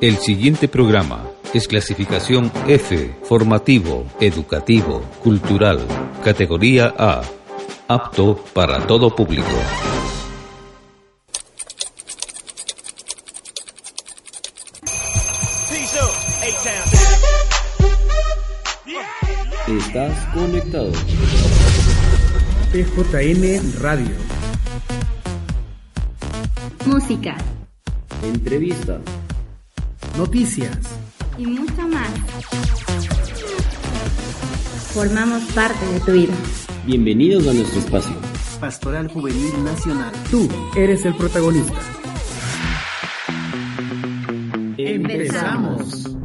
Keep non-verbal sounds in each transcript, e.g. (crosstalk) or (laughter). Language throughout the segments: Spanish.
El siguiente programa es clasificación F, formativo, educativo, cultural, categoría A, apto para todo público. Estás conectado. PJN Radio. Música. Entrevista. Noticias. Y mucho más. Formamos parte de tu vida. Bienvenidos a nuestro espacio. Pastoral Juvenil Nacional. Tú eres el protagonista. Empezamos.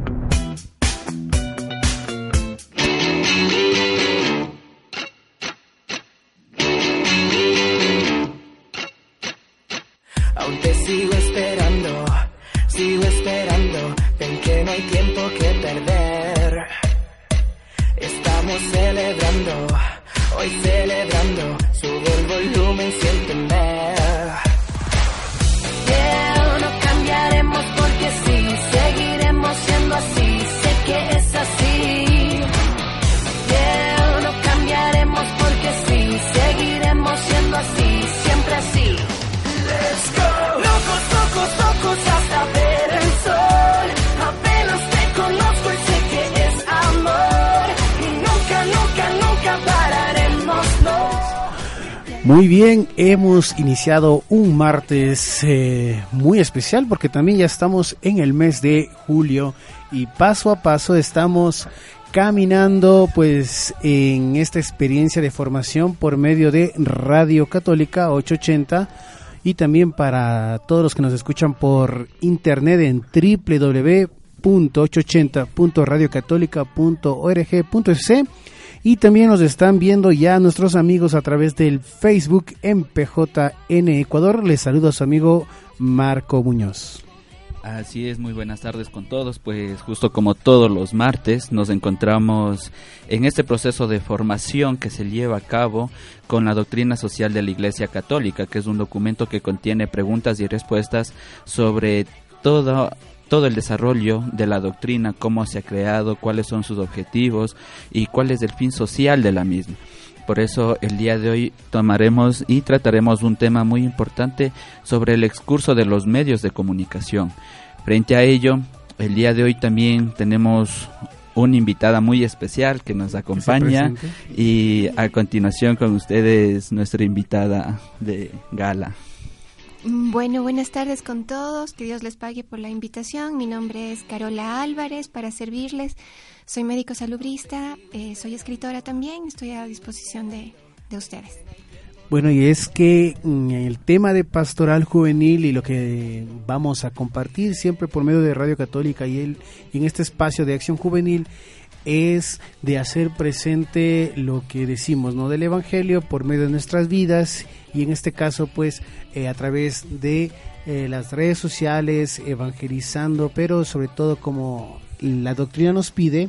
Iniciado un martes eh, muy especial porque también ya estamos en el mes de julio y paso a paso estamos caminando pues en esta experiencia de formación por medio de Radio Católica 880 y también para todos los que nos escuchan por internet en www.880.radiocatólica.org.es y también nos están viendo ya nuestros amigos a través del Facebook en Ecuador. Les saludo a su amigo Marco Muñoz. Así es, muy buenas tardes con todos. Pues justo como todos los martes nos encontramos en este proceso de formación que se lleva a cabo con la doctrina social de la Iglesia Católica, que es un documento que contiene preguntas y respuestas sobre todo todo el desarrollo de la doctrina, cómo se ha creado, cuáles son sus objetivos y cuál es el fin social de la misma. Por eso el día de hoy tomaremos y trataremos un tema muy importante sobre el excurso de los medios de comunicación. Frente a ello, el día de hoy también tenemos una invitada muy especial que nos acompaña y a continuación con ustedes nuestra invitada de gala. Bueno, buenas tardes con todos. Que Dios les pague por la invitación. Mi nombre es Carola Álvarez para servirles. Soy médico salubrista, eh, soy escritora también. Estoy a disposición de, de ustedes. Bueno, y es que mm, el tema de pastoral juvenil y lo que vamos a compartir siempre por medio de Radio Católica y, el, y en este espacio de acción juvenil es de hacer presente lo que decimos, ¿no? Del Evangelio por medio de nuestras vidas y en este caso, pues, eh, a través de eh, las redes sociales, evangelizando, pero sobre todo como la doctrina nos pide,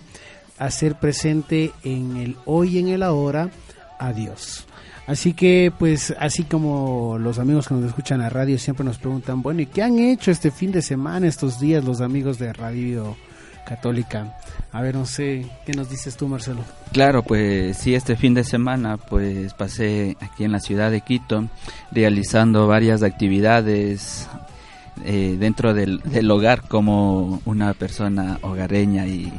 hacer presente en el hoy y en el ahora a Dios. Así que, pues, así como los amigos que nos escuchan a radio siempre nos preguntan, bueno, ¿y qué han hecho este fin de semana, estos días, los amigos de Radio Católica? A ver, no sé, ¿qué nos dices tú, Marcelo? Claro, pues sí, este fin de semana pues pasé aquí en la ciudad de Quito realizando varias actividades eh, dentro del, del, hogar como una persona hogareña y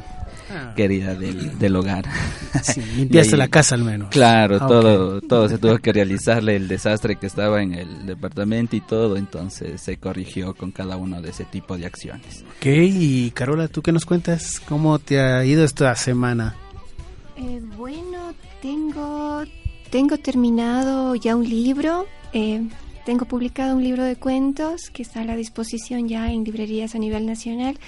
ah. querida del, del hogar. (laughs) Sí, limpiaste ahí, la casa al menos. Claro, ah, todo, okay. todo se tuvo que realizarle el desastre que estaba en el departamento y todo, entonces se corrigió con cada uno de ese tipo de acciones. Ok, y Carola, ¿tú qué nos cuentas? ¿Cómo te ha ido esta semana? Eh, bueno, tengo, tengo terminado ya un libro. Eh, tengo publicado un libro de cuentos que está a la disposición ya en librerías a nivel nacional.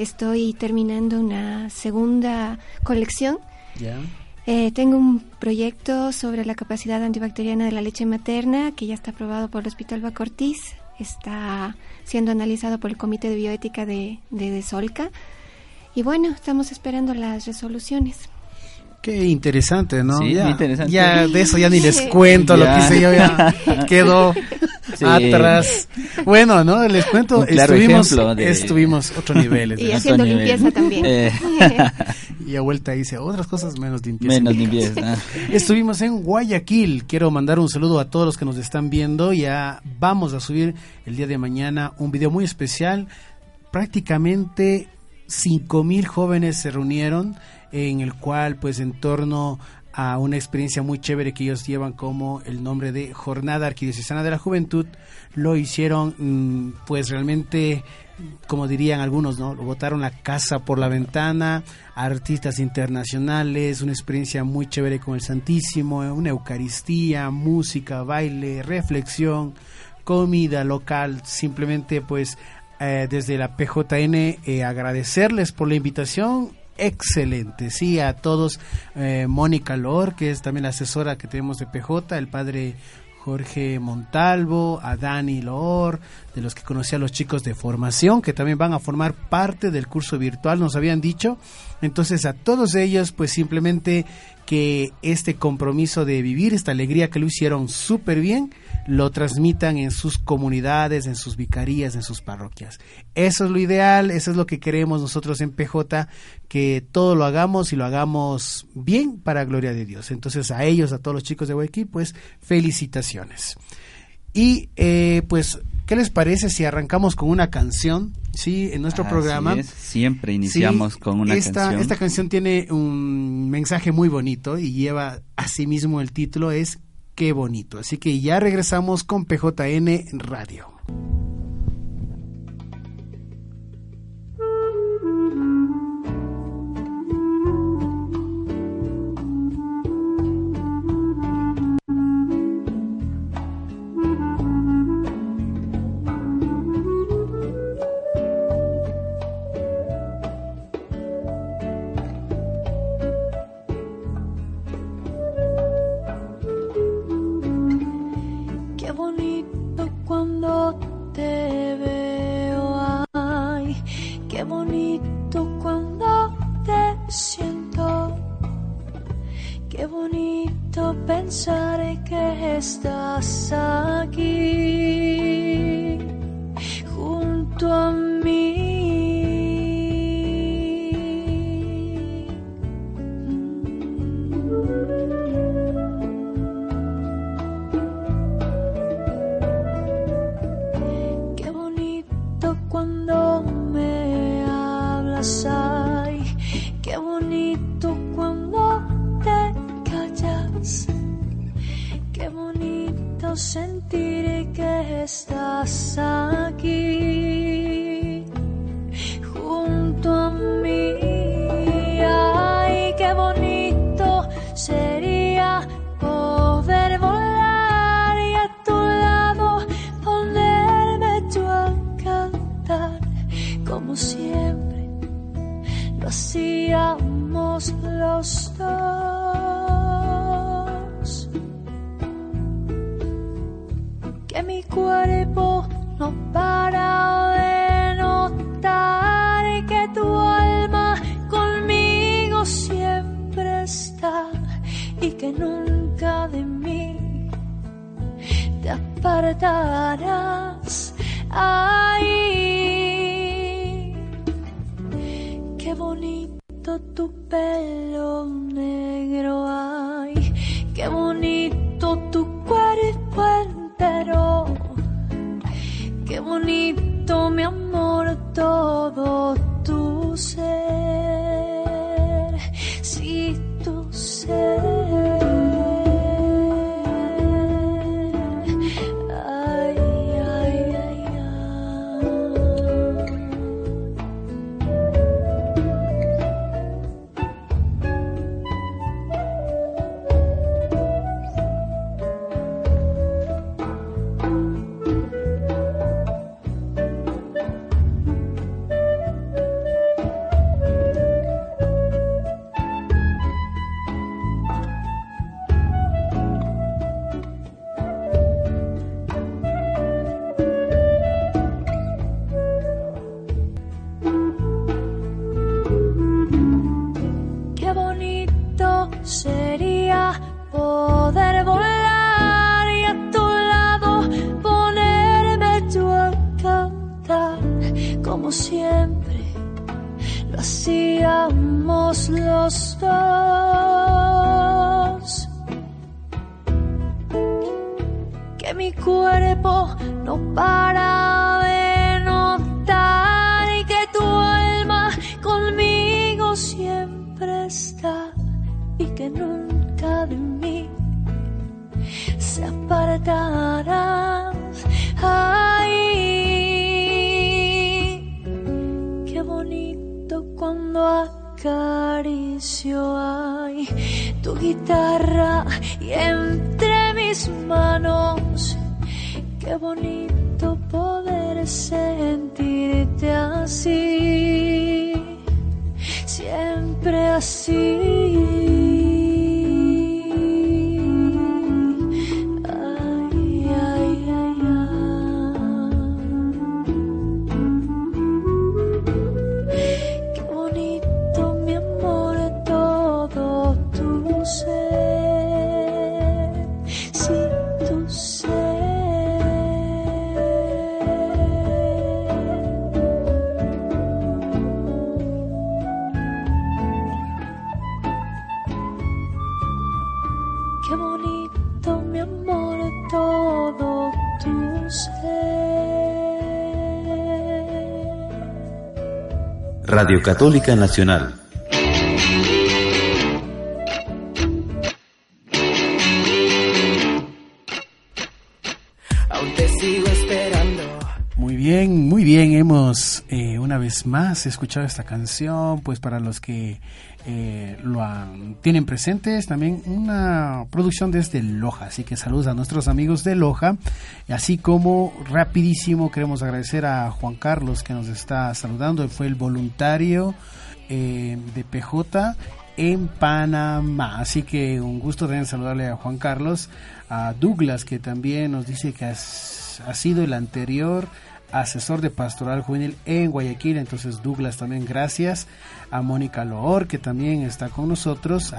Estoy terminando una segunda colección. Yeah. Eh, tengo un proyecto sobre la capacidad antibacteriana de la leche materna que ya está aprobado por el Hospital Bacortiz. Está siendo analizado por el Comité de Bioética de, de, de Solca. Y bueno, estamos esperando las resoluciones. Qué interesante, ¿no? Sí, ya, interesante. ya de eso ya ni les cuento, lo que hice yo ya (laughs) quedó. Sí. atrás. Bueno, ¿no? Les cuento, claro estuvimos, de- estuvimos otro nivel. Y haciendo nivel. limpieza también. Eh. (laughs) Y a vuelta dice otras cosas menos limpieza. Menos limpieza. Estuvimos en Guayaquil. Quiero mandar un saludo a todos los que nos están viendo. Ya vamos a subir el día de mañana un video muy especial. Prácticamente 5000 jóvenes se reunieron en el cual pues en torno a una experiencia muy chévere que ellos llevan como el nombre de Jornada Arquidiocesana de la Juventud, lo hicieron mm, pues realmente como dirían algunos, ¿no? Botaron la casa por la ventana, artistas internacionales, una experiencia muy chévere con el Santísimo, una Eucaristía, música, baile, reflexión, comida local, simplemente pues eh, desde la PJN eh, agradecerles por la invitación. Excelente, sí, a todos. eh, Mónica Lor, que es también la asesora que tenemos de PJ, el padre Jorge Montalvo, a Dani Loor, de los que conocí a los chicos de formación, que también van a formar parte del curso virtual, nos habían dicho. Entonces a todos ellos, pues simplemente que este compromiso de vivir, esta alegría que lo hicieron súper bien, lo transmitan en sus comunidades, en sus vicarías, en sus parroquias. Eso es lo ideal, eso es lo que queremos nosotros en PJ, que todo lo hagamos y lo hagamos bien para gloria de Dios. Entonces a ellos, a todos los chicos de Guayaquil, pues felicitaciones. Y eh, pues, ¿qué les parece si arrancamos con una canción? Sí, en nuestro Así programa. es, Siempre iniciamos Sí, con una esta, canción. Esta canción tiene un mensaje muy bonito y lleva asimismo el título es Qué bonito. Así que ya regresamos con PJN Radio. Te apartarás. Ay, qué bonito tu pelo negro, ay, qué bonito tu cuerpo entero, qué bonito mi amor, todo tu ser, se apartará. Ay, qué bonito cuando acaricio ay, tu guitarra y entre mis manos. Qué bonito poder sentirte así, siempre así. Radio Católica Nacional. Aún te sigo esperando. Muy bien, muy bien. Hemos eh, una vez más escuchado esta canción, pues para los que eh, lo han- tienen presentes, también una producción desde Loja. Así que saludos a nuestros amigos de Loja. Así como rapidísimo queremos agradecer a Juan Carlos que nos está saludando. Él fue el voluntario eh, de PJ en Panamá. Así que un gusto también saludarle a Juan Carlos, a Douglas que también nos dice que ha sido el anterior asesor de pastoral juvenil en Guayaquil. Entonces Douglas también gracias. A Mónica Loor que también está con nosotros.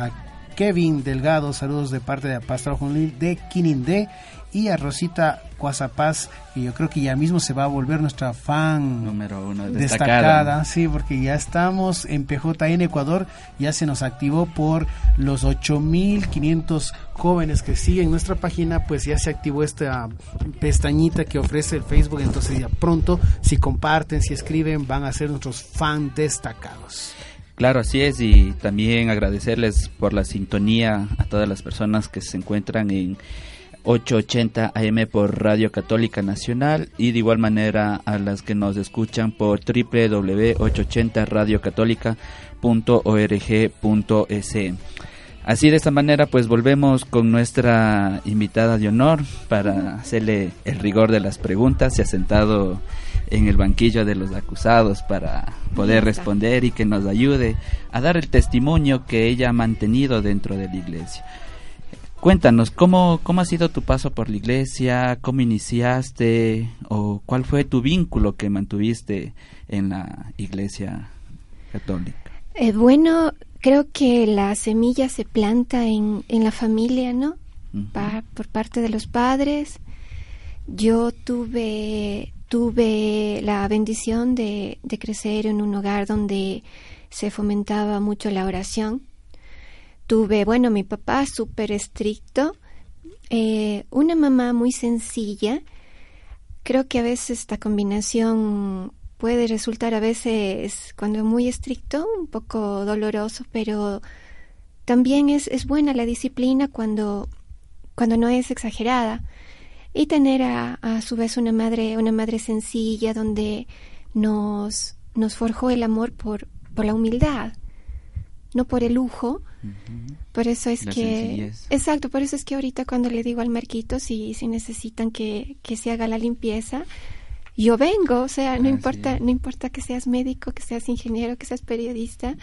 Kevin Delgado, saludos de parte de Pastoral Juvenil de Quinindé. Y a Rosita Cuazapaz, que yo creo que ya mismo se va a volver nuestra fan Número uno, destacada. destacada. sí, porque ya estamos en PJ en Ecuador, ya se nos activó por los 8500 jóvenes que siguen nuestra página, pues ya se activó esta pestañita que ofrece el Facebook, entonces ya pronto si comparten, si escriben, van a ser nuestros fan destacados. Claro, así es, y también agradecerles por la sintonía a todas las personas que se encuentran en 880 AM por Radio Católica Nacional y de igual manera a las que nos escuchan por www.880radiocatólica.org.es. Así de esta manera pues volvemos con nuestra invitada de honor para hacerle el rigor de las preguntas. Se ha sentado en el banquillo de los acusados para poder responder y que nos ayude a dar el testimonio que ella ha mantenido dentro de la iglesia. Cuéntanos, ¿cómo, ¿cómo ha sido tu paso por la iglesia? ¿Cómo iniciaste? ¿O cuál fue tu vínculo que mantuviste en la iglesia católica? Eh, bueno, creo que la semilla se planta en, en la familia, ¿no? Pa- por parte de los padres. Yo tuve, tuve la bendición de, de crecer en un hogar donde se fomentaba mucho la oración. Tuve, bueno, mi papá súper estricto, eh, una mamá muy sencilla. Creo que a veces esta combinación puede resultar a veces, cuando muy estricto, un poco doloroso, pero también es, es buena la disciplina cuando, cuando no es exagerada. Y tener a, a su vez una madre, una madre sencilla donde nos, nos forjó el amor por, por la humildad, no por el lujo. Por eso es La que... sencillez. Exacto, por eso es que ahorita cuando le digo al Marquito si, si necesitan que, que se haga la limpieza, yo vengo, o sea, no Así importa, no importa que seas médico, que seas ingeniero, que seas periodista,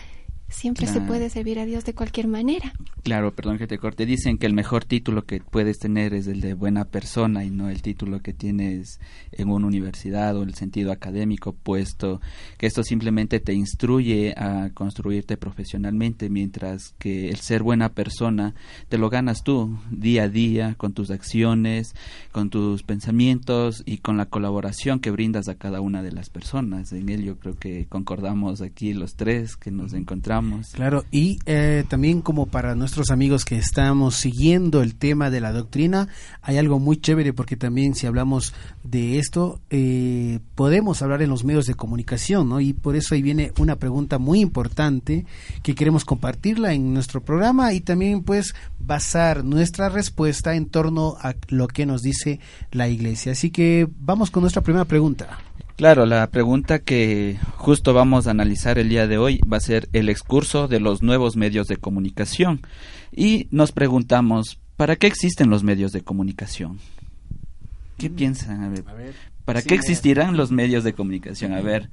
Siempre se puede servir a Dios de cualquier manera. Claro, perdón que te corte. Dicen que el mejor título que puedes tener es el de buena persona y no el título que tienes en una universidad o el sentido académico, puesto que esto simplemente te instruye a construirte profesionalmente, mientras que el ser buena persona te lo ganas tú día a día con tus acciones, con tus pensamientos y con la colaboración que brindas a cada una de las personas. En ello creo que concordamos aquí los tres que nos encontramos. Claro, y eh, también como para nuestros amigos que estamos siguiendo el tema de la doctrina, hay algo muy chévere porque también si hablamos de esto, eh, podemos hablar en los medios de comunicación, ¿no? Y por eso ahí viene una pregunta muy importante que queremos compartirla en nuestro programa y también pues basar nuestra respuesta en torno a lo que nos dice la iglesia. Así que vamos con nuestra primera pregunta. Claro, la pregunta que justo vamos a analizar el día de hoy va a ser el excurso de los nuevos medios de comunicación. Y nos preguntamos, ¿para qué existen los medios de comunicación? ¿Qué piensan? A ver, ¿para sí, qué existirán los medios de comunicación? A ver,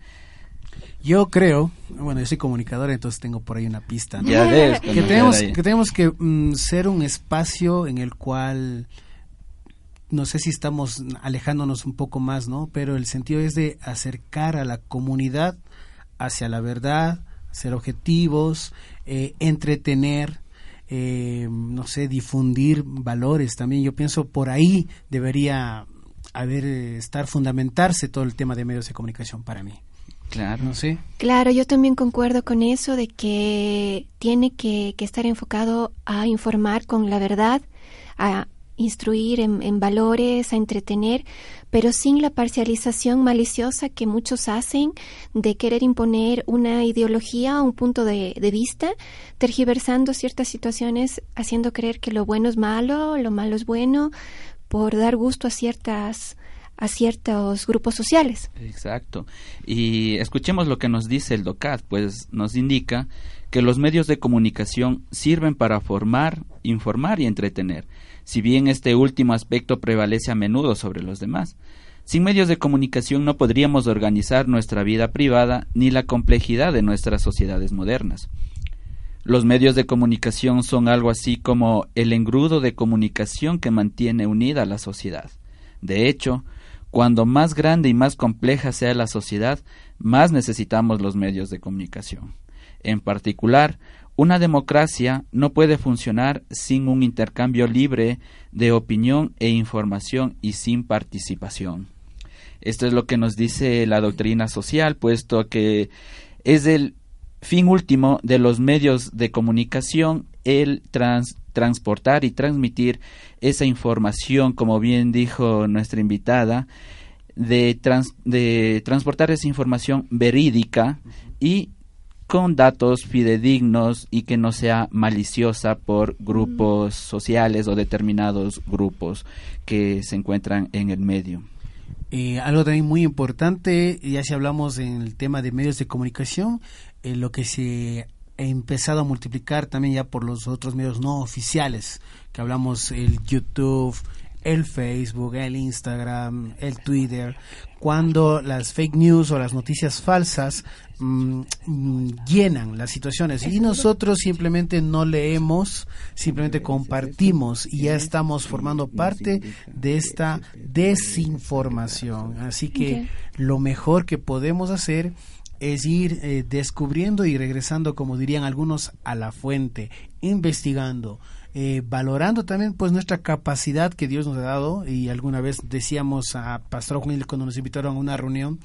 Yo creo, bueno, yo soy comunicador, entonces tengo por ahí una pista. ¿no? ya ves. que tenemos que tenemos que mm, ser un espacio en el cual no sé si estamos alejándonos un poco más, ¿no? Pero el sentido es de acercar a la comunidad hacia la verdad, ser objetivos, eh, entretener, eh, no sé, difundir valores también. Yo pienso por ahí debería haber estar fundamentarse todo el tema de medios de comunicación para mí. Claro. No sé. Claro, yo también concuerdo con eso de que tiene que, que estar enfocado a informar con la verdad, a instruir en, en valores, a entretener, pero sin la parcialización maliciosa que muchos hacen de querer imponer una ideología o un punto de, de vista, tergiversando ciertas situaciones, haciendo creer que lo bueno es malo, lo malo es bueno, por dar gusto a ciertas a ciertos grupos sociales. Exacto. Y escuchemos lo que nos dice el DOCAT, pues nos indica que los medios de comunicación sirven para formar, informar y entretener, si bien este último aspecto prevalece a menudo sobre los demás. Sin medios de comunicación no podríamos organizar nuestra vida privada ni la complejidad de nuestras sociedades modernas. Los medios de comunicación son algo así como el engrudo de comunicación que mantiene unida a la sociedad. De hecho, cuando más grande y más compleja sea la sociedad, más necesitamos los medios de comunicación. En particular, una democracia no puede funcionar sin un intercambio libre de opinión e información y sin participación. Esto es lo que nos dice la doctrina social, puesto que es el fin último de los medios de comunicación el trans- transportar y transmitir esa información, como bien dijo nuestra invitada, de, de transportar esa información verídica y con datos fidedignos y que no sea maliciosa por grupos sociales o determinados grupos que se encuentran en el medio. Eh, algo también muy importante, ya si hablamos en el tema de medios de comunicación, eh, lo que se ha empezado a multiplicar también ya por los otros medios no oficiales, que hablamos el YouTube, el Facebook, el Instagram, el Twitter, cuando las fake news o las noticias falsas mm, mm, llenan las situaciones. Y nosotros simplemente no leemos, simplemente compartimos y ya estamos formando parte de esta desinformación. Así que lo mejor que podemos hacer es ir eh, descubriendo y regresando, como dirían algunos, a la fuente, investigando, eh, valorando también pues nuestra capacidad que Dios nos ha dado y alguna vez decíamos a Pastor Juan cuando nos invitaron a una reunión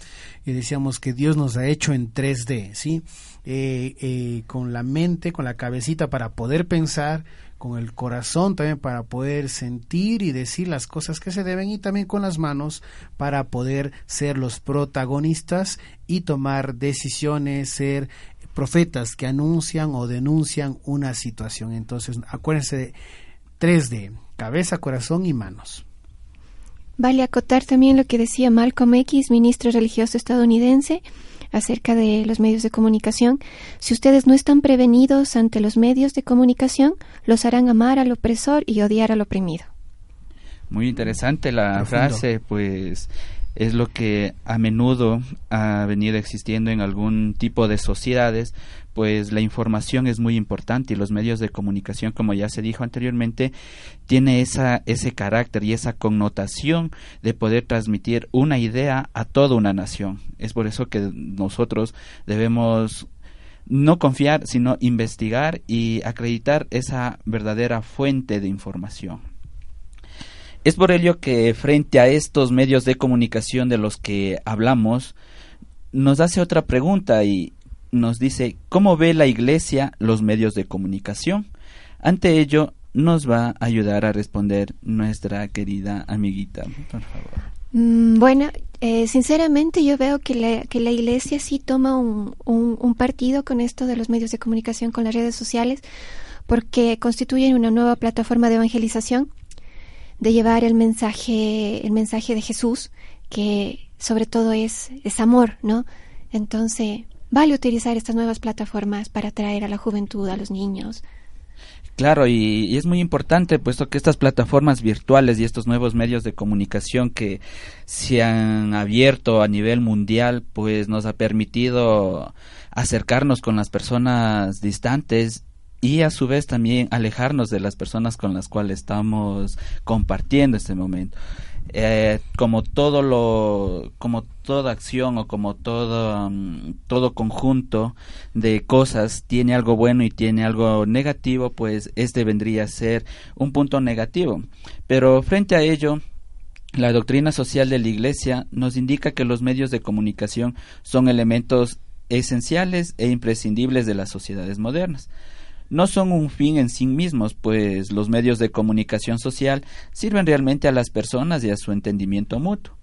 y decíamos que Dios nos ha hecho en 3D, ¿sí? Eh, eh, con la mente, con la cabecita para poder pensar, con el corazón también para poder sentir y decir las cosas que se deben y también con las manos para poder ser los protagonistas y tomar decisiones, ser profetas que anuncian o denuncian una situación. Entonces, acuérdense de 3D, cabeza, corazón y manos. Vale acotar también lo que decía Malcolm X, ministro religioso estadounidense, acerca de los medios de comunicación. Si ustedes no están prevenidos ante los medios de comunicación, los harán amar al opresor y odiar al oprimido. Muy interesante la Profundo. frase, pues es lo que a menudo ha venido existiendo en algún tipo de sociedades, pues la información es muy importante y los medios de comunicación, como ya se dijo anteriormente, tiene esa, ese carácter y esa connotación de poder transmitir una idea a toda una nación. Es por eso que nosotros debemos no confiar, sino investigar y acreditar esa verdadera fuente de información. Es por ello que frente a estos medios de comunicación de los que hablamos, nos hace otra pregunta y nos dice, ¿cómo ve la Iglesia los medios de comunicación? Ante ello, nos va a ayudar a responder nuestra querida amiguita, por favor. Mm, bueno, eh, sinceramente yo veo que la, que la Iglesia sí toma un, un, partido con esto de los medios de comunicación, con las redes sociales, porque constituyen una nueva plataforma de evangelización, de llevar el mensaje, el mensaje de Jesús, que sobre todo es, es amor, ¿no? Entonces, vale utilizar estas nuevas plataformas para atraer a la juventud, a los niños, Claro, y, es muy importante, puesto que estas plataformas virtuales y estos nuevos medios de comunicación que se han abierto a nivel mundial, pues nos ha permitido acercarnos con las personas distantes y a su vez también alejarnos de las personas con las cuales estamos compartiendo este momento. Eh, como todo lo como toda acción o como todo mm, todo conjunto de cosas tiene algo bueno y tiene algo negativo pues este vendría a ser un punto negativo pero frente a ello la doctrina social de la Iglesia nos indica que los medios de comunicación son elementos esenciales e imprescindibles de las sociedades modernas no son un fin en sí mismos, pues los medios de comunicación social sirven realmente a las personas y a su entendimiento mutuo.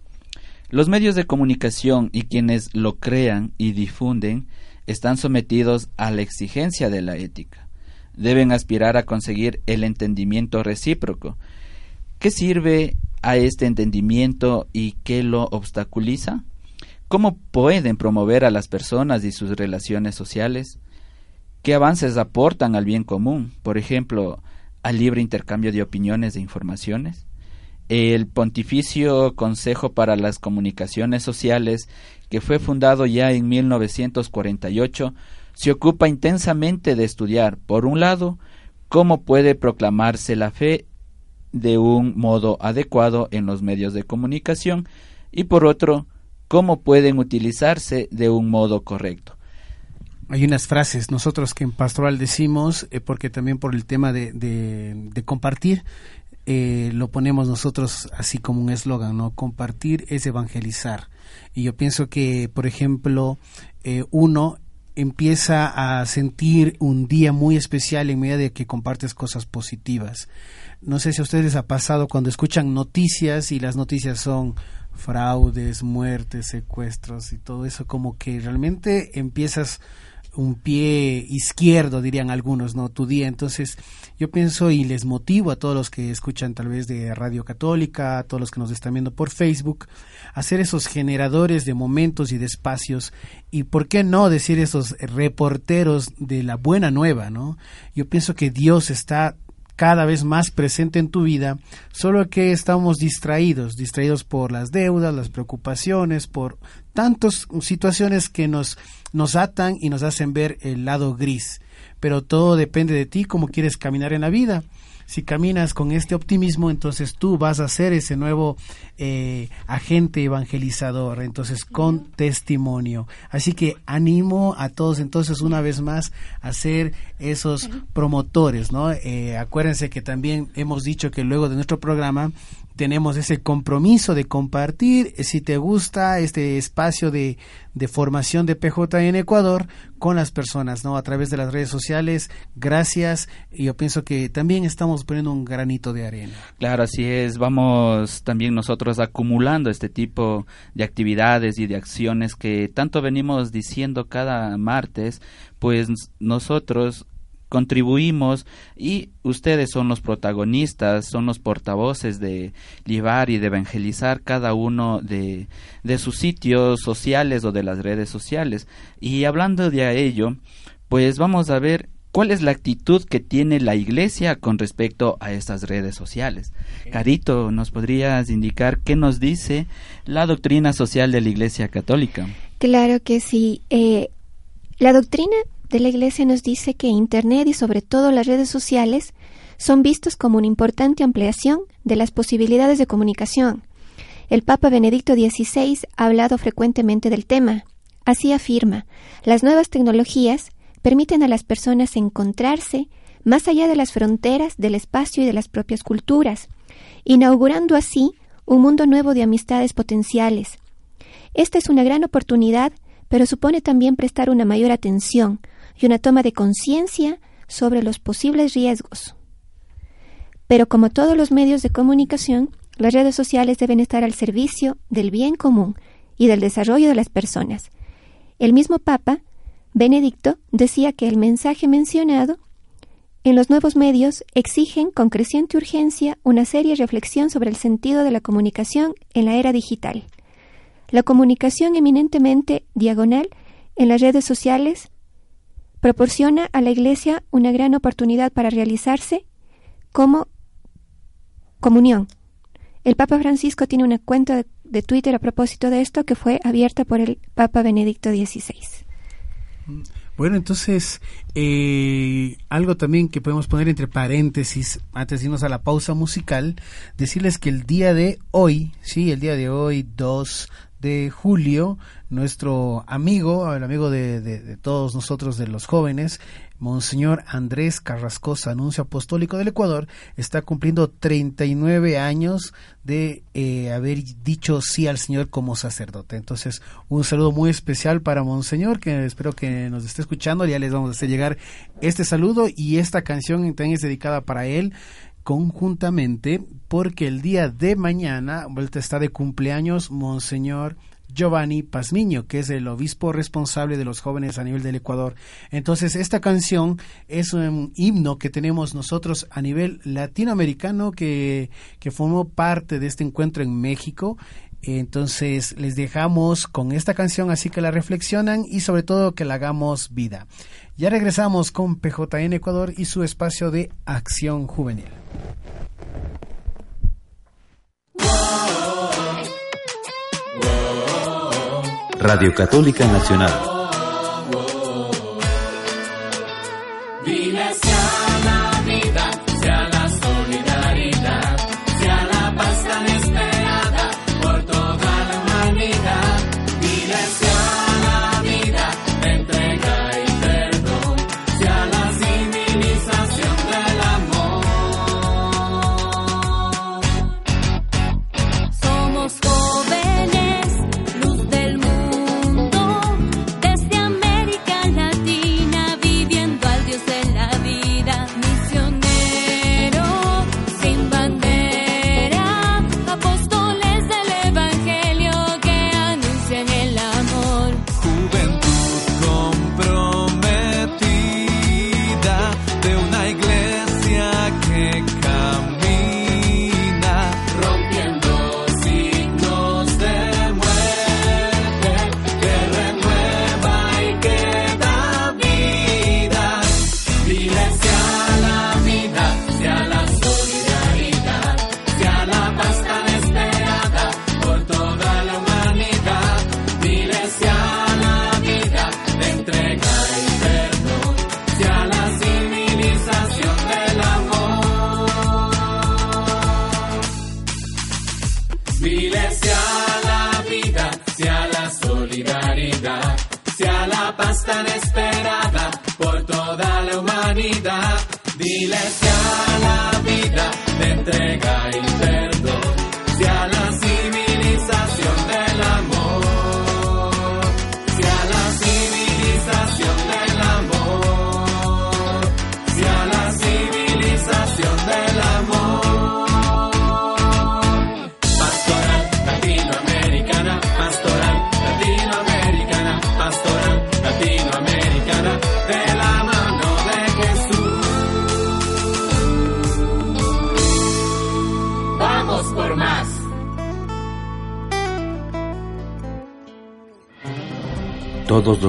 Los medios de comunicación y quienes lo crean y difunden están sometidos a la exigencia de la ética. Deben aspirar a conseguir el entendimiento recíproco. ¿Qué sirve a este entendimiento y qué lo obstaculiza? ¿Cómo pueden promover a las personas y sus relaciones sociales? ¿Qué avances aportan al bien común? Por ejemplo, al libre intercambio de opiniones e informaciones. El Pontificio Consejo para las Comunicaciones Sociales, que fue fundado ya en 1948, se ocupa intensamente de estudiar, por un lado, cómo puede proclamarse la fe de un modo adecuado en los medios de comunicación y por otro, cómo pueden utilizarse de un modo correcto hay unas frases nosotros que en pastoral decimos, eh, porque también por el tema de, de, compartir, eh, lo ponemos nosotros así como un eslogan, ¿no? Compartir es evangelizar. Y yo pienso que, por ejemplo, eh, uno empieza a sentir un día muy especial en medida de que compartes cosas positivas. No sé si a ustedes les ha pasado cuando escuchan noticias y las noticias son fraudes, muertes, secuestros y todo eso, como que realmente empiezas un pie izquierdo, dirían algunos, ¿no? Tu día. Entonces, yo pienso y les motivo a todos los que escuchan tal vez de Radio Católica, a todos los que nos están viendo por Facebook, a ser esos generadores de momentos y de espacios y, ¿por qué no decir esos reporteros de la buena nueva, ¿no? Yo pienso que Dios está cada vez más presente en tu vida, solo que estamos distraídos, distraídos por las deudas, las preocupaciones, por tantas situaciones que nos, nos atan y nos hacen ver el lado gris. Pero todo depende de ti, cómo quieres caminar en la vida si caminas con este optimismo, entonces tú vas a ser ese nuevo eh, agente evangelizador, entonces con testimonio. Así que animo a todos entonces una vez más a ser esos promotores, ¿no? Eh, acuérdense que también hemos dicho que luego de nuestro programa tenemos ese compromiso de compartir, eh, si te gusta, este espacio de, de, formación de PJ en Ecuador con las personas, ¿no? A través de las redes sociales. Gracias. Y yo pienso que también estamos poniendo un granito de arena. Claro, así es. Vamos también nosotros acumulando este tipo de actividades y de acciones que tanto venimos diciendo cada martes, pues nosotros contribuimos y ustedes son los protagonistas, son los portavoces de llevar y de evangelizar cada uno de, de sus sitios sociales o de las redes sociales. Y hablando de ello, pues vamos a ver ¿Cuál es la actitud que tiene la Iglesia con respecto a estas redes sociales? Carito, ¿nos podrías indicar qué nos dice la doctrina social de la Iglesia Católica? Claro que sí. Eh, la doctrina de la Iglesia nos dice que Internet y sobre todo las redes sociales son vistos como una importante ampliación de las posibilidades de comunicación. El Papa Benedicto XVI ha hablado frecuentemente del tema. Así afirma, las nuevas tecnologías permiten a las personas encontrarse más allá de las fronteras del espacio y de las propias culturas, inaugurando así un mundo nuevo de amistades potenciales. Esta es una gran oportunidad, pero supone también prestar una mayor atención y una toma de conciencia sobre los posibles riesgos. Pero como todos los medios de comunicación, las redes sociales deben estar al servicio del bien común y del desarrollo de las personas. El mismo Papa, Benedicto, decía que el mensaje mencionado en los nuevos medios exigen con creciente urgencia una seria reflexión sobre el sentido de la comunicación en la era digital. La comunicación eminentemente diagonal en las redes sociales proporciona a la Iglesia una gran oportunidad para realizarse como comunión. El Papa Francisco tiene una cuenta de, Twitter a propósito de esto que fue abierta por el Papa Benedicto XVI. Bueno, entonces, eh, algo también que podemos poner entre paréntesis, antes de irnos a la pausa musical, decirles que el día de hoy, sí, el día de hoy, 2 de julio, nuestro amigo, el amigo de, de, todos nosotros, de los jóvenes, Monseñor Andrés Carrascosa, anuncio apostólico del Ecuador, está cumpliendo 39 años de eh, haber dicho sí al Señor como sacerdote. Entonces, un saludo muy especial para Monseñor, que espero que nos esté escuchando. Ya les vamos a hacer llegar este saludo y esta canción también es dedicada para él conjuntamente porque el día de mañana vuelta está de cumpleaños Monseñor Giovanni Pazmiño, que es el obispo responsable de los jóvenes a nivel del Ecuador. Entonces, esta canción es un himno que tenemos nosotros a nivel latinoamericano que, que formó parte de este encuentro en México. Entonces, les dejamos con esta canción, así que la reflexionan y sobre todo que la hagamos vida. Ya regresamos con PJN Ecuador y su espacio de acción juvenil. Radio Católica Nacional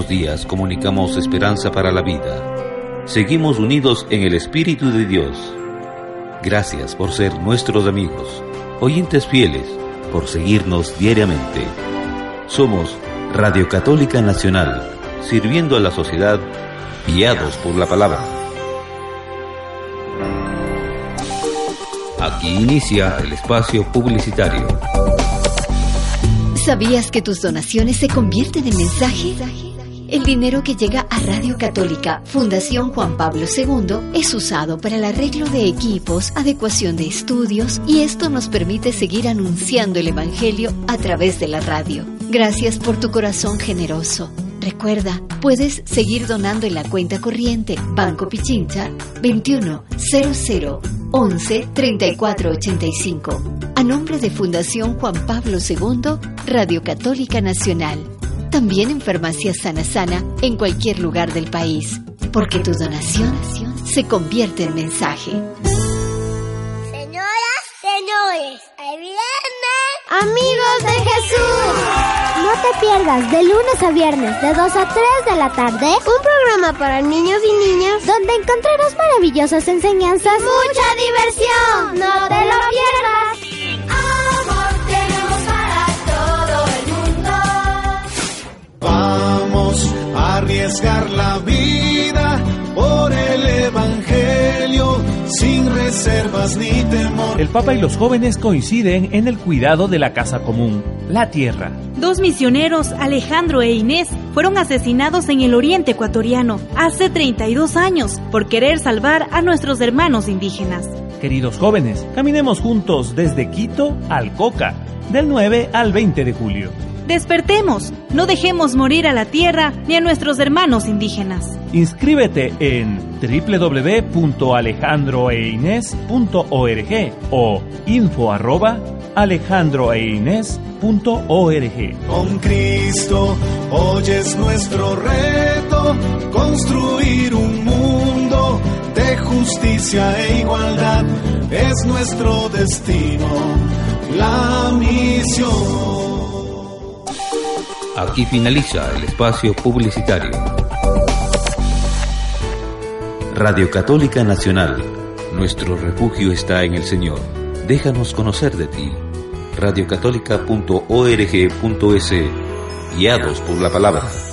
Días comunicamos esperanza para la vida seguimos unidos en el Espíritu de Dios. Gracias por ser nuestros amigos, oyentes fieles, por seguirnos diariamente. Somos Radio Católica Nacional, sirviendo a la sociedad, guiados por la palabra. Aquí inicia el espacio publicitario. ¿Sabías que tus donaciones se convierten en mensaje? El dinero que llega a Radio Católica Fundación Juan Pablo II es usado para el arreglo de equipos, adecuación de estudios y esto nos permite seguir anunciando el Evangelio a través de la radio. Gracias por tu corazón generoso. Recuerda, puedes seguir donando en la cuenta corriente Banco Pichincha 21 00 11 34 85 a nombre de Fundación Juan Pablo II, Radio Católica Nacional. También en Farmacia Sana Sana en cualquier lugar del país, porque tu donación se convierte en mensaje. Señoras, señores, ahí viene. Amigos de Jesús. No te pierdas de lunes a viernes de 2 a 3 de la tarde un programa para niños y niñas donde encontrarás maravillosas enseñanzas, mucha diversión. No te lo pierdas. Vamos a arriesgar la vida por el Evangelio sin reservas ni temor. El Papa y los jóvenes coinciden en el cuidado de la casa común, la tierra. Dos misioneros, Alejandro e Inés, fueron asesinados en el oriente ecuatoriano hace 32 años por querer salvar a nuestros hermanos indígenas. Queridos jóvenes, caminemos juntos desde Quito al Coca, del 9 al 20 de julio. Despertemos, no dejemos morir a la tierra ni a nuestros hermanos indígenas. Inscríbete en www.alejandroeines.org o info arroba alejandroeines.org. Con Cristo hoy es nuestro reto construir un mundo de justicia e igualdad. Es nuestro destino, la misión. Aquí finaliza el espacio publicitario. Radio Católica Nacional. Nuestro refugio está en el Señor. Déjanos conocer de ti. radiocatólica.org.es. Guiados por la palabra.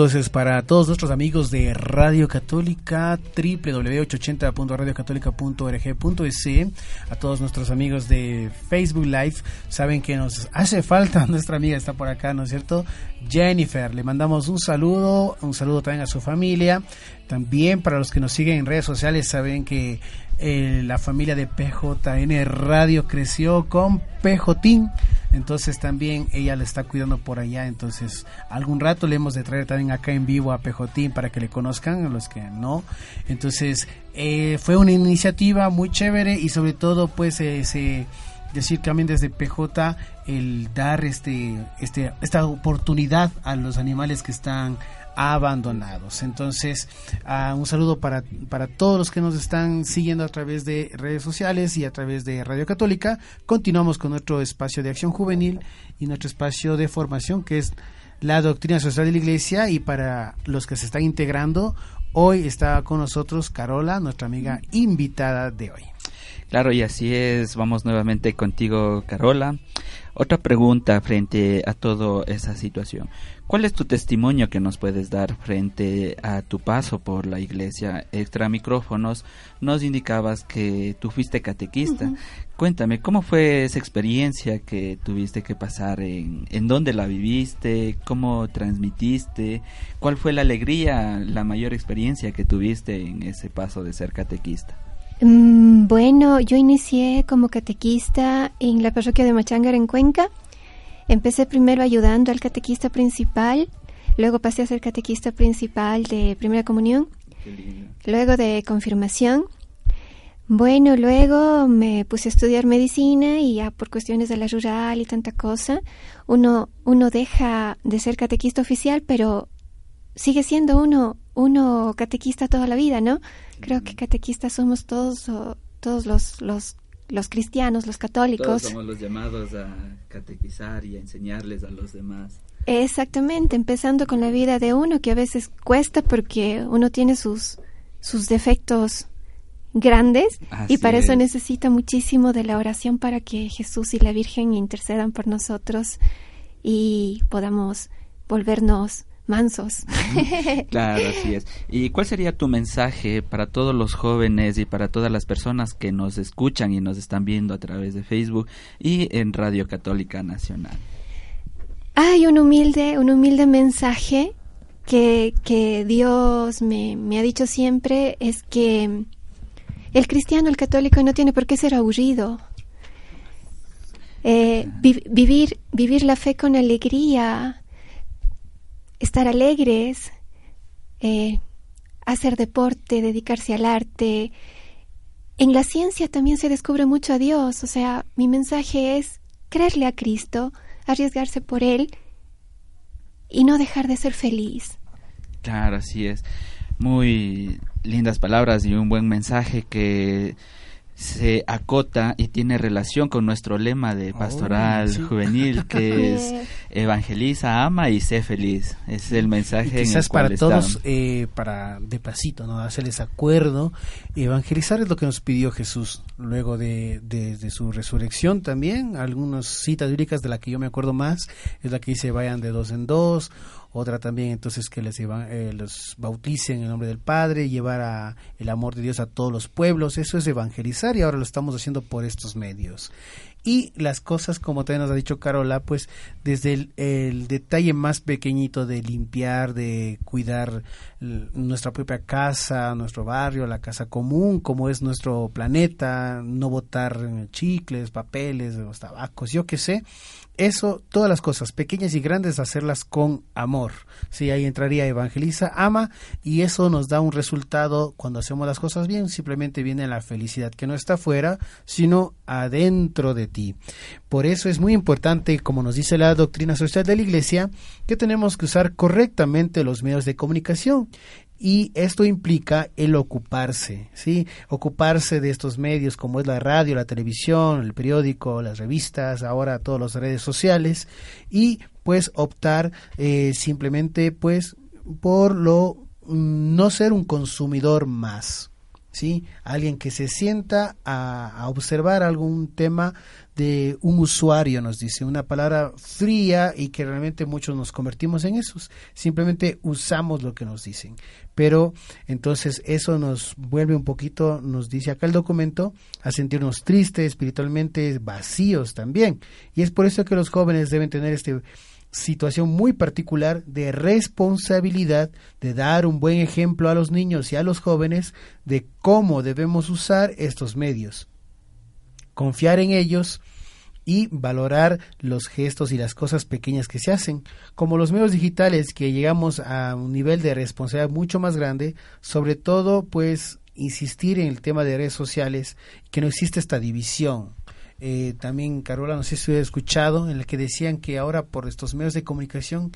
Entonces para todos nuestros amigos de Radio Católica, www.880.radiocatólica.org.es, a todos nuestros amigos de Facebook Live, saben que nos hace falta, (laughs) nuestra amiga está por acá, ¿no es cierto? Jennifer, le mandamos un saludo, un saludo también a su familia, también para los que nos siguen en redes sociales, saben que eh, la familia de PJN Radio creció con PJTIN, entonces también ella le está cuidando por allá, entonces algún rato le hemos de traer también acá en vivo a PJTIN para que le conozcan, a los que no, entonces eh, fue una iniciativa muy chévere y sobre todo pues eh, decir también desde PJ el dar este, este esta oportunidad a los animales que están abandonados. Entonces, uh, un saludo para, para todos los que nos están siguiendo a través de redes sociales y a través de Radio Católica. Continuamos con nuestro espacio de acción juvenil y nuestro espacio de formación que es la doctrina social de la iglesia y para los que se están integrando, hoy está con nosotros Carola, nuestra amiga invitada de hoy. Claro, y así es, vamos nuevamente contigo, Carola. Otra pregunta frente a toda esa situación. ¿Cuál es tu testimonio que nos puedes dar frente a tu paso por la iglesia? Extra micrófonos, nos indicabas que tú fuiste catequista. Uh -huh. Cuéntame, ¿cómo fue esa experiencia que tuviste que pasar? ¿En, en dónde la viviste? ¿Cómo transmitiste? ¿Cuál fue la alegría, la mayor experiencia que tuviste en ese paso de ser catequista? Mm, bueno, yo inicié como catequista en la parroquia de Machangar en Cuenca. Empecé primero ayudando al catequista principal, luego pasé a ser catequista principal de primera comunión, luego de confirmación. Bueno, luego me puse a estudiar medicina y ya por cuestiones de la rural y tanta cosa, uno, uno deja de ser catequista oficial, pero sigue siendo uno, uno catequista toda la vida, ¿no? Creo que catequistas somos todos, o, todos los, los, los cristianos, los católicos. Todos somos los llamados a catequizar y a enseñarles a los demás. Exactamente, empezando con la vida de uno, que a veces cuesta porque uno tiene sus, sus defectos grandes Así y para eso es. necesita muchísimo de la oración para que Jesús y la Virgen intercedan por nosotros y podamos volvernos mansos. Claro, así es. ¿Y cuál sería tu mensaje para todos los jóvenes y para todas las personas que nos escuchan y nos están viendo a través de Facebook y en Radio Católica Nacional? Hay un humilde, un humilde mensaje que, que Dios me, me ha dicho siempre, es que el cristiano, el católico, no tiene por qué ser aburrido. Eh, vi- vivir, vivir la fe con alegría, estar alegres, eh, hacer deporte, dedicarse al arte. En la ciencia también se descubre mucho a Dios, o sea, mi mensaje es creerle a Cristo, arriesgarse por Él y no dejar de ser feliz. Claro, así es. Muy lindas palabras y un buen mensaje que se acota y tiene relación con nuestro lema de pastoral sí. juvenil (laughs) que es evangeliza, ama y sé feliz. Es el mensaje Y en el quizás cual para todos, eh, para de pasito, ¿no? Hacerles acuerdo. Evangelizar es lo que nos pidió Jesús luego de, de- de su resurrección también. Algunas citas bíblicas de la que yo me acuerdo más es la que dice vayan de dos en dos. Otra también entonces que les, eva- eh, los bauticen en el nombre del Padre, llevar a el amor de Dios a todos los pueblos. Eso es evangelizar y ahora lo estamos haciendo por estos medios. Y las cosas, como también nos ha dicho Carola, pues desde el, detalle más pequeñito de limpiar, de cuidar nuestra propia casa, nuestro barrio, la casa común, como es nuestro planeta, no botar eh, chicles, papeles, los tabacos, yo qué sé. Eso, todas las cosas, pequeñas y grandes, hacerlas con amor. Sí, ahí entraría evangeliza, ama, y eso nos da un resultado cuando hacemos las cosas bien. Simplemente viene la felicidad que no está afuera, sino adentro de ti. Por eso es muy importante, como nos dice la doctrina social de la Iglesia, que tenemos que usar correctamente los medios de comunicación. Y esto implica el ocuparse, ¿sí? Ocuparse de estos medios como es la radio, la televisión, el periódico, las revistas, ahora todas las redes sociales y pues optar eh, simplemente pues por lo mm, no ser un consumidor más, ¿sí? Alguien que se sienta a, a observar algún tema de un usuario, nos dice, una palabra fría y que realmente muchos nos convertimos en esos. Simplemente usamos lo que nos dicen. Pero entonces eso nos vuelve un poquito, nos dice acá el documento, a sentirnos tristes, espiritualmente vacíos también. Y es por eso que los jóvenes deben tener este situación muy particular de responsabilidad de dar un buen ejemplo a los niños y a los jóvenes de cómo debemos usar estos medios. Confiar en ellos y valorar los gestos y las cosas pequeñas que se hacen, como los medios digitales que llegamos a un nivel de responsabilidad mucho más grande, sobre todo pues insistir en el tema de redes sociales, que no existe esta división, eh, también Carola, no sé si he escuchado, en el que decían que ahora por estos medios de comunicación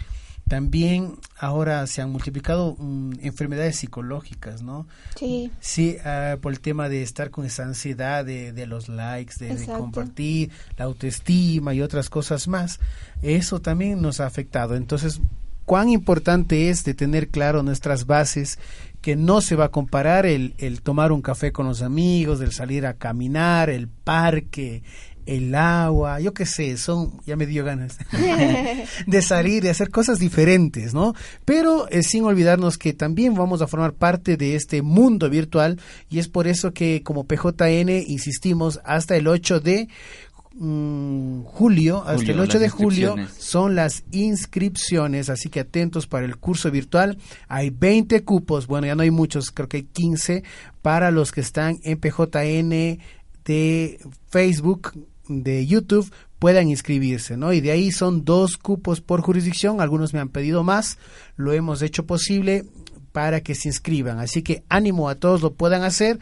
también ahora se han multiplicado mm, enfermedades psicológicas, ¿no? Sí. Sí, ah, por el tema de estar con esa ansiedad de, de los likes, de, compartir, la autoestima y otras cosas más. Eso también nos ha afectado. Entonces, cuán importante es de tener claro nuestras bases, que no se va a comparar el, el tomar un café con los amigos, el salir a caminar, el parque, el agua, yo qué sé, son, ya me dio ganas (laughs) de salir, de hacer cosas diferentes, ¿no? Pero eh, sin olvidarnos que también vamos a formar parte de este mundo virtual y es por eso que como PJN insistimos hasta el 8 de mm, julio, hasta Julio, el 8 las de julio son las inscripciones, así que atentos para el curso virtual. Hay 20 cupos, bueno, ya no hay muchos, creo que hay 15 para los que están en PJN de Facebook, de YouTube, puedan inscribirse, ¿no? Y de ahí son dos cupos por jurisdicción, algunos me han pedido más, lo hemos hecho posible para que se inscriban, así que ánimo a todos lo puedan hacer,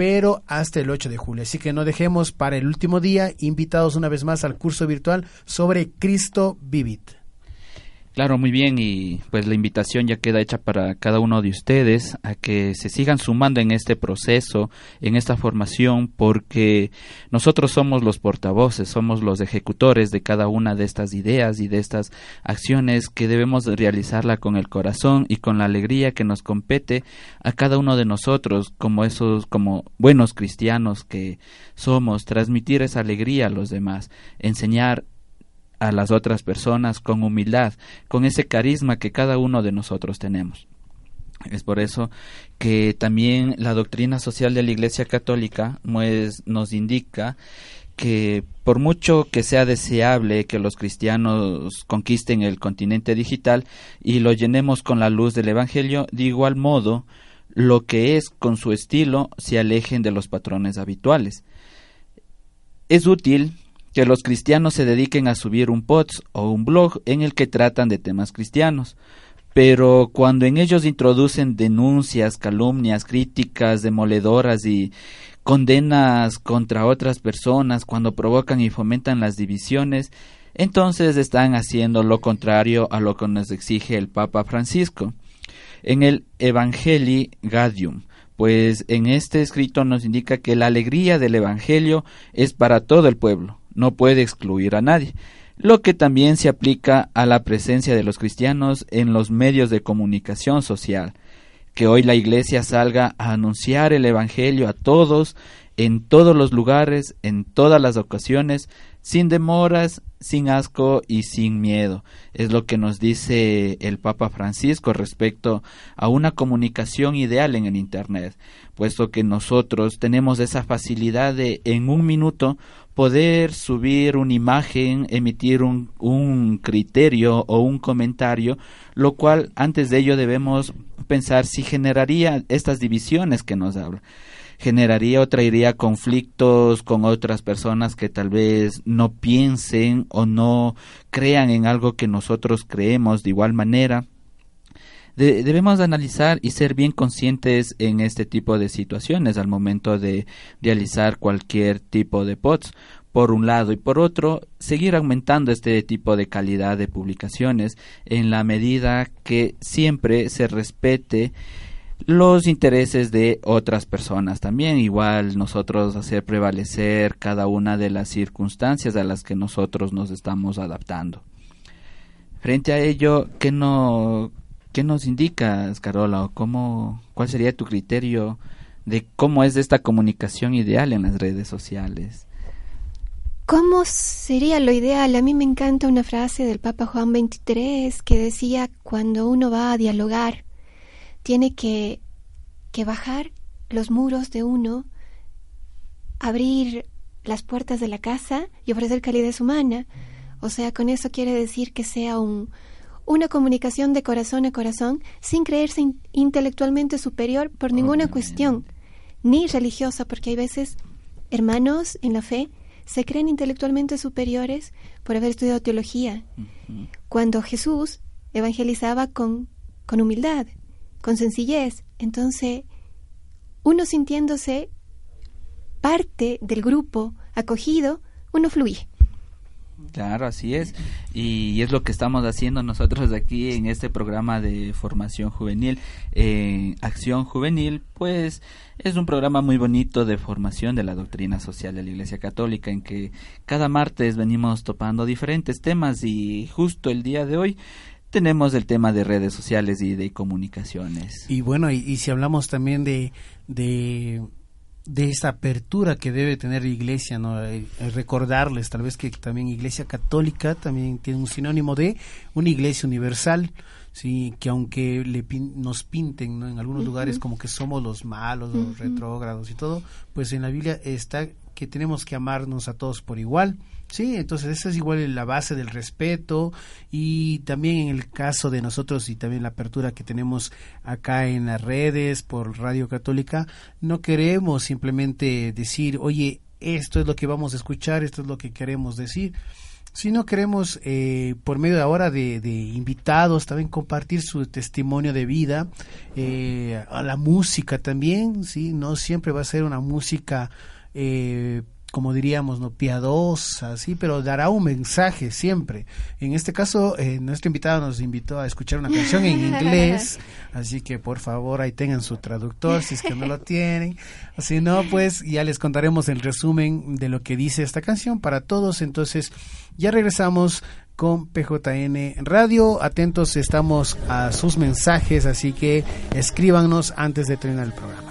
pero hasta el 8 de julio. Así que no dejemos para el último día, invitados una vez más al curso virtual sobre Cristo Vivit. Claro, muy bien y pues la invitación ya queda hecha para cada uno de ustedes a que se sigan sumando en este proceso, en esta formación, porque nosotros somos los portavoces, somos los ejecutores de cada una de estas ideas y de estas acciones que debemos realizarla con el corazón y con la alegría que nos compete a cada uno de nosotros como esos como buenos cristianos que somos, transmitir esa alegría a los demás, enseñar a las otras personas con humildad, con ese carisma que cada uno de nosotros tenemos. Es por eso que también la doctrina social de la Iglesia Católica nos indica que por mucho que sea deseable que los cristianos conquisten el continente digital y lo llenemos con la luz del Evangelio, de igual modo, lo que es con su estilo se alejen de los patrones habituales. Es útil que los cristianos se dediquen a subir un post o un blog en el que tratan de temas cristianos. Pero cuando en ellos introducen denuncias, calumnias, críticas demoledoras y condenas contra otras personas, cuando provocan y fomentan las divisiones, entonces están haciendo lo contrario a lo que nos exige el Papa Francisco. En el Evangelii Gaudium, pues en este escrito nos indica que la alegría del Evangelio es para todo el pueblo, no puede excluir a nadie, lo que también se aplica a la presencia de los cristianos en los medios de comunicación social. Que hoy la Iglesia salga a anunciar el Evangelio a todos, en todos los lugares, en todas las ocasiones, sin demoras, sin asco y sin miedo. Es lo que nos dice el Papa Francisco respecto a una comunicación ideal en el Internet, puesto que nosotros tenemos esa facilidad de en un minuto poder subir una imagen, emitir un, un criterio o un comentario, lo cual antes de ello debemos pensar si generaría estas divisiones que nos habla generaría o traería conflictos con otras personas que tal vez no piensen o no crean en algo que nosotros creemos de igual manera. Debemos analizar y ser bien conscientes en este tipo de situaciones al momento de realizar cualquier tipo de posts por un lado y por otro seguir aumentando este tipo de calidad de publicaciones en la medida que siempre se respete los intereses de otras personas también. Igual nosotros hacer prevalecer cada una de las circunstancias a las que nosotros nos estamos adaptando. Frente a ello, ¿qué, no, qué nos indicas, Carola? ¿Cómo, ¿Cuál sería tu criterio de cómo es esta comunicación ideal en las redes sociales? ¿Cómo sería lo ideal? A mí me encanta una frase del Papa Juan XXIII que decía, cuando uno va a dialogar tiene que, que bajar los muros de uno, abrir las puertas de la casa y ofrecer calidez humana. O sea, con eso quiere decir que sea un, una comunicación de corazón a corazón sin creerse intelectualmente superior por ninguna cuestión, ni religiosa, porque hay veces hermanos en la fe se creen intelectualmente superiores por haber estudiado teología, cuando Jesús evangelizaba con, con humildad, con sencillez. Entonces, uno sintiéndose parte del grupo acogido, uno fluye. Claro, así es. Y es lo que estamos haciendo nosotros aquí en este programa de formación juvenil, en Acción Juvenil, pues es un programa muy bonito de formación de la doctrina social de la Iglesia Católica, en que cada martes venimos topando diferentes temas y justo el día de hoy tenemos el tema de redes sociales y de comunicaciones. Y bueno, y, si hablamos también de, de, de, esta apertura que debe tener la iglesia, ¿no? Eh, eh, recordarles tal vez que también iglesia católica también tiene un sinónimo de una iglesia universal, sí que aunque le nos pinten en algunos lugares como que somos los malos los retrógrados y todo pues en la Biblia está que tenemos que amarnos a todos por igual Sí, entonces esa es igual la base del respeto y también en el caso de nosotros y también la apertura que tenemos acá en las redes por Radio Católica, no queremos simplemente decir, oye, esto es lo que vamos a escuchar, esto es lo que queremos decir, sino queremos eh, por medio de ahora de, invitados también compartir su testimonio de vida, eh, a la música también, sí, no siempre va a ser una música eh, como diríamos, no piadosa, sí, pero dará un mensaje siempre. En este caso, eh, nuestro invitado nos invitó a escuchar una canción en (laughs) inglés, así que por favor ahí tengan su traductor si es que no lo (laughs) tienen. Si no, pues ya les contaremos el resumen de lo que dice esta canción para todos. Entonces, ya regresamos con PJN Radio. Atentos estamos a sus mensajes, así que escríbanos antes de terminar el programa.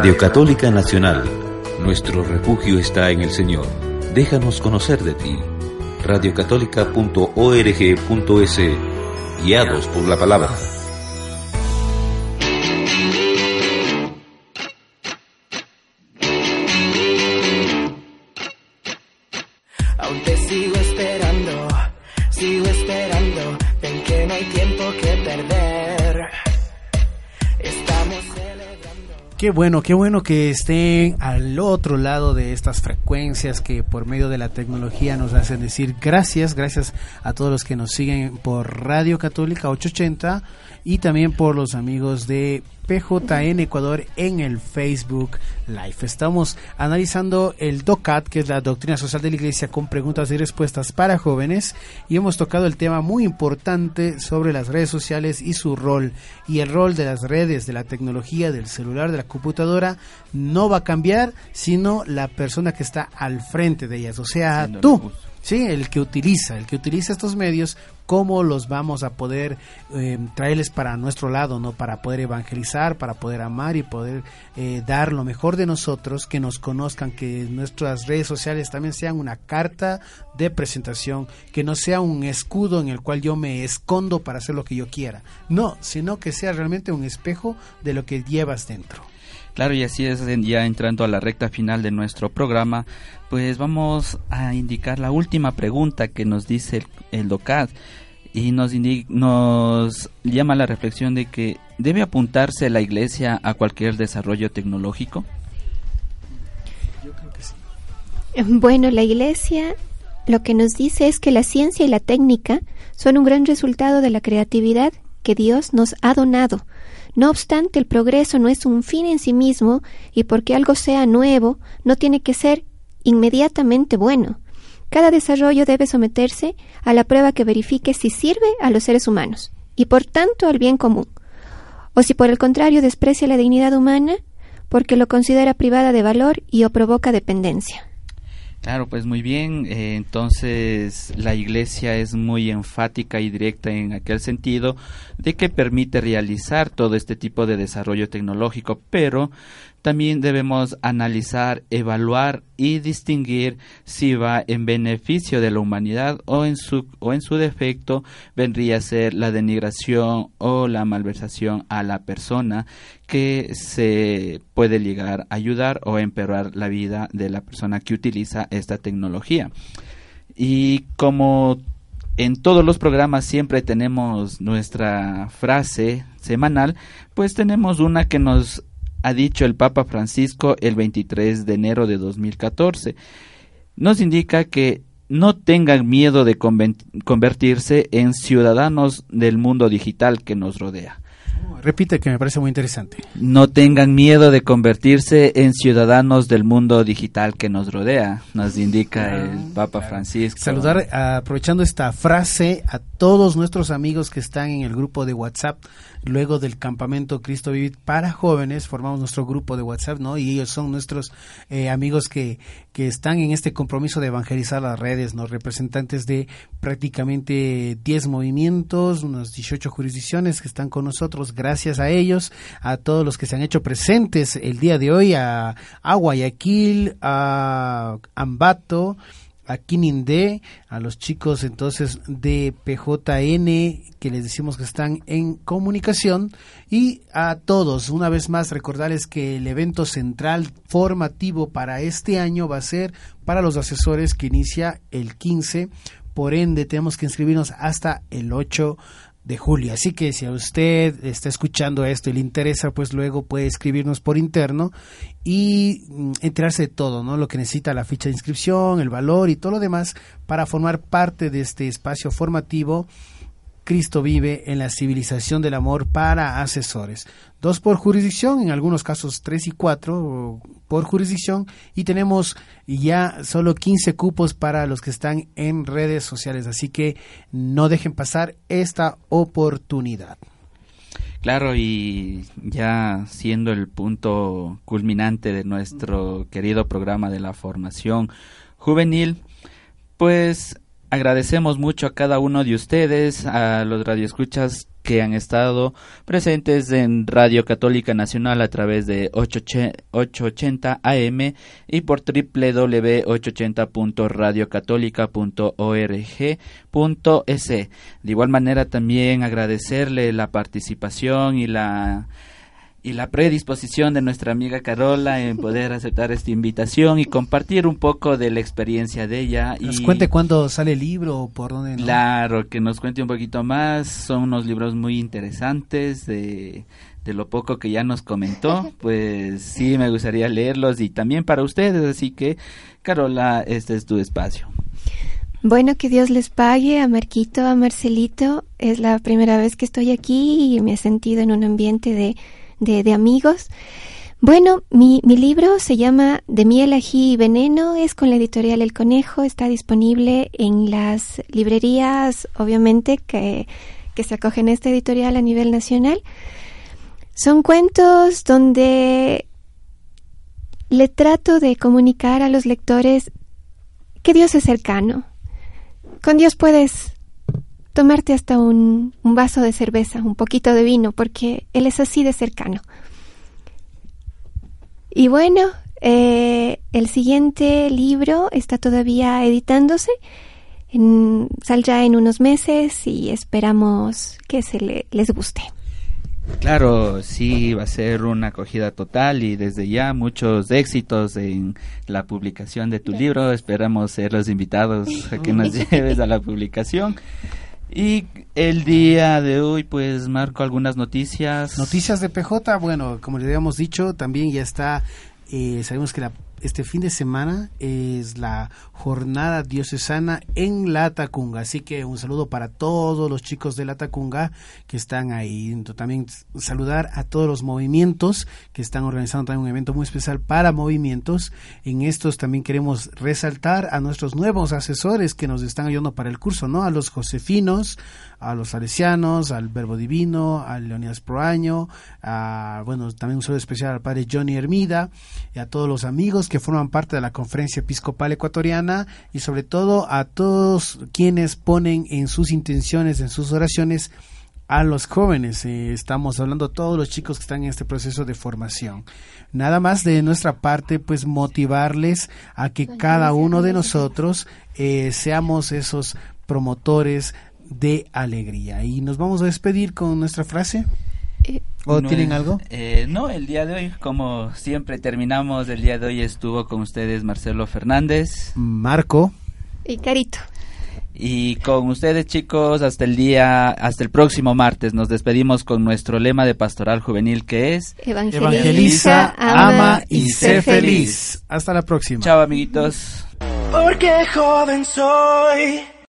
Radio Católica Nacional, nuestro refugio está en el Señor. Déjanos conocer de ti. radiocatólica.org.es, guiados por la palabra. Bueno, qué bueno que estén al otro lado de estas frecuencias que por medio de la tecnología nos hacen decir gracias, gracias a todos los que nos siguen por Radio Católica 880 y también por los amigos de PJN Ecuador en el Facebook Live. Estamos analizando el DOCAT, que es la Doctrina Social de la Iglesia, con preguntas y respuestas para jóvenes, y hemos tocado el tema muy importante sobre las redes sociales y su rol. Y el rol de las redes, de la tecnología, del celular, de la computadora, no va a cambiar, sino la persona que está al frente de ellas, o sea, tú. Sí, el que utiliza, el que utiliza estos medios, cómo los vamos a poder eh, traerles para nuestro lado, ¿no? Para poder evangelizar, para poder amar y poder eh, dar lo mejor de nosotros, que nos conozcan, que nuestras redes sociales también sean una carta de presentación, que no sea un escudo en el cual yo me escondo para hacer lo que yo quiera. No, sino que sea realmente un espejo de lo que llevas dentro. Claro, y así es, ya entrando a la recta final de nuestro programa, pues vamos a indicar la última pregunta que nos dice el, el DOCAD y nos, nos llama a la reflexión de que ¿debe apuntarse la iglesia a cualquier desarrollo tecnológico? Yo creo que sí. Bueno, la Iglesia lo que nos dice es que la ciencia y la técnica son un gran resultado de la creatividad que Dios nos ha donado. No obstante, el progreso no es un fin en sí mismo y porque algo sea nuevo, no tiene que ser inmediatamente bueno. Cada desarrollo debe someterse a la prueba que verifique si sirve a los seres humanos y por tanto al bien común. O si por el contrario desprecia la dignidad humana porque lo considera privada de valor y o provoca dependencia. Claro, pues muy bien. Eh, entonces la Iglesia es muy enfática y directa en aquel sentido de que permite realizar todo este tipo de desarrollo tecnológico, pero también debemos analizar, evaluar y distinguir si va en beneficio de la humanidad o en su o en su defecto vendría a ser la denigración o la malversación a la persona que se puede llegar a ayudar o empeorar la vida de la persona que utiliza esta tecnología. Y como en todos los programas siempre tenemos nuestra frase semanal, pues tenemos una que nos ha dicho el Papa Francisco el 23 de enero de 2014. Nos indica que no tengan miedo de convertirse en ciudadanos del mundo digital que nos rodea. Repite que me parece muy interesante. No tengan miedo de convertirse en ciudadanos del mundo digital que nos rodea, nos indica el Papa Francisco. Saludar, aprovechando esta frase, a todos nuestros amigos que están en el grupo de WhatsApp luego del campamento Cristo Vivit para jóvenes, formamos nuestro grupo de WhatsApp, ¿no? Y ellos son nuestros eh, amigos que, que están en este compromiso de evangelizar las redes, ¿no? Representantes de prácticamente 10 movimientos, unas 18 jurisdicciones que están con nosotros. Gracias a ellos, a todos los que se han hecho presentes el día de hoy, a, a Guayaquil, a Ambato, a Kinindé, a los chicos entonces de PJN que les decimos que están en comunicación. Y a todos, una vez más recordarles que el evento central formativo para este año va a ser para los asesores que inicia el 15, por ende tenemos que inscribirnos hasta el 8 de julio. Así que si a usted está escuchando esto y le interesa, pues luego puede escribirnos por interno y mm, enterarse de todo, ¿no? Lo que necesita la ficha de inscripción, el valor y todo lo demás para formar parte de este espacio formativo Cristo vive en la civilización del amor para asesores. Dos por jurisdicción, en algunos casos tres y cuatro por jurisdicción, y tenemos ya solo 15 cupos para los que están en redes sociales, así que no dejen pasar esta oportunidad. Claro, y ya siendo el punto culminante de nuestro querido programa de la formación juvenil, pues Agradecemos mucho a cada uno de ustedes, a los radioescuchas que han estado presentes en Radio Católica Nacional a través de 880 AM y por www.880.radiocatólica.org.es. De igual manera también agradecerle la participación y la y la predisposición de nuestra amiga Carola en poder aceptar esta invitación y compartir un poco de la experiencia de ella. Nos y, cuente cuándo sale el libro o por dónde. ¿no? Claro, que nos cuente un poquito más. Son unos libros muy interesantes de, de lo poco que ya nos comentó. (laughs) Pues sí, me gustaría leerlos y también para ustedes. Así que, Carola, este es tu espacio. Bueno, que Dios les pague a Marquito, a Marcelito. Es la primera vez que estoy aquí y me he sentido en un ambiente de de, de amigos. Bueno, mi, mi, libro se llama De miel, ají y veneno, es con la editorial El Conejo, está disponible en las librerías, obviamente, que, que se acogen a esta editorial a nivel nacional. Son cuentos donde le trato de comunicar a los lectores que Dios es cercano. Con Dios puedes tomarte hasta un, un, vaso de cerveza, un poquito de vino, porque Él es así de cercano. Y bueno, eh, el siguiente libro está todavía editándose, en, saldrá en unos meses y esperamos que se le, les guste. Claro, sí, va a ser una acogida total y desde ya muchos éxitos en la publicación de tu libro. Esperamos ser los invitados a que nos (laughs) lleves a la publicación. Y el día de hoy, pues marco algunas noticias. Noticias de PJ, bueno, como le habíamos dicho, también ya está, eh, sabemos que la este fin de semana es la jornada diocesana en La Tacunga. Así que un saludo para todos los chicos de La Tacunga que están ahí. También saludar a todos los movimientos que están organizando también un evento muy especial para movimientos. En estos también queremos resaltar a nuestros nuevos asesores que nos están ayudando para el curso, ¿no? A los josefinos, a los salesianos, al Verbo Divino, al Leonidas Proaño, a, bueno, también un saludo especial al padre Johnny Hermida y a todos los amigos que forman parte de la Conferencia Episcopal Ecuatoriana y sobre todo a todos quienes ponen en sus intenciones, en sus oraciones, a los jóvenes. Eh, estamos hablando de todos los chicos que están en este proceso de formación. Nada más de nuestra parte, pues motivarles a que cada uno de nosotros eh, seamos esos promotores de alegría. Y nos vamos a despedir con nuestra frase. ¿O No, tienen algo? eh, no, el día de hoy, como siempre terminamos, el día de hoy estuvo con ustedes Marcelo Fernández. Marco. Y Carito. Y con ustedes chicos, hasta el día, hasta el próximo martes, nos despedimos con nuestro lema de pastoral juvenil que es Evangeliza, Evangeliza, ama y sé sé feliz. Hasta la próxima. Chao amiguitos. Porque joven soy